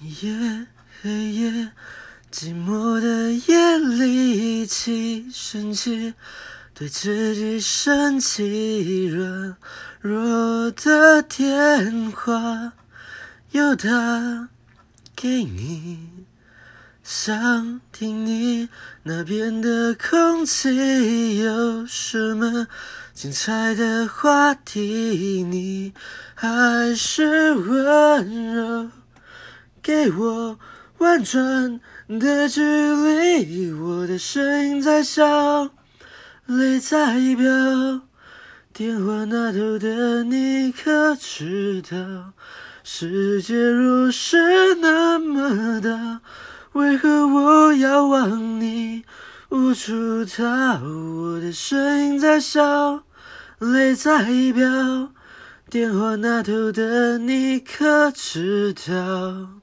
夜黑夜，寂寞的夜里，起生气，对自己生气，软弱的电话又打给你，想听你那边的空气有什么精彩的话题，你还是温柔。给我婉转的距离，我的声音在笑，泪在飙。电话那头的你可知道，世界若是那么大，为何我要往你无处逃？我的声音在笑，泪在飙。电话那头的你可知道？